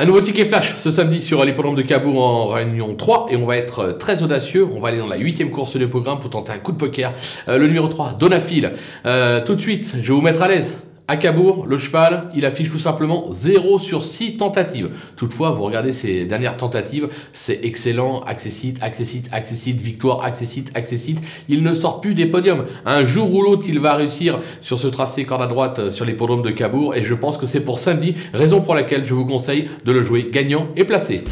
Un nouveau ticket flash ce samedi sur l'hippodrome de Cabourg en réunion 3 et on va être euh, très audacieux. On va aller dans la huitième course du programme pour tenter un coup de poker. Euh, le numéro 3, Donafil. Euh, tout de suite, je vais vous mettre à l'aise. À Cabourg, le cheval, il affiche tout simplement 0 sur 6 tentatives. Toutefois, vous regardez ses dernières tentatives, c'est excellent, accessite, accessite, accessite, victoire, accessite, accessite. Il ne sort plus des podiums. Un jour ou l'autre, il va réussir sur ce tracé corde à droite euh, sur l'hippodrome de Cabourg et je pense que c'est pour samedi, raison pour laquelle je vous conseille de le jouer gagnant et placé.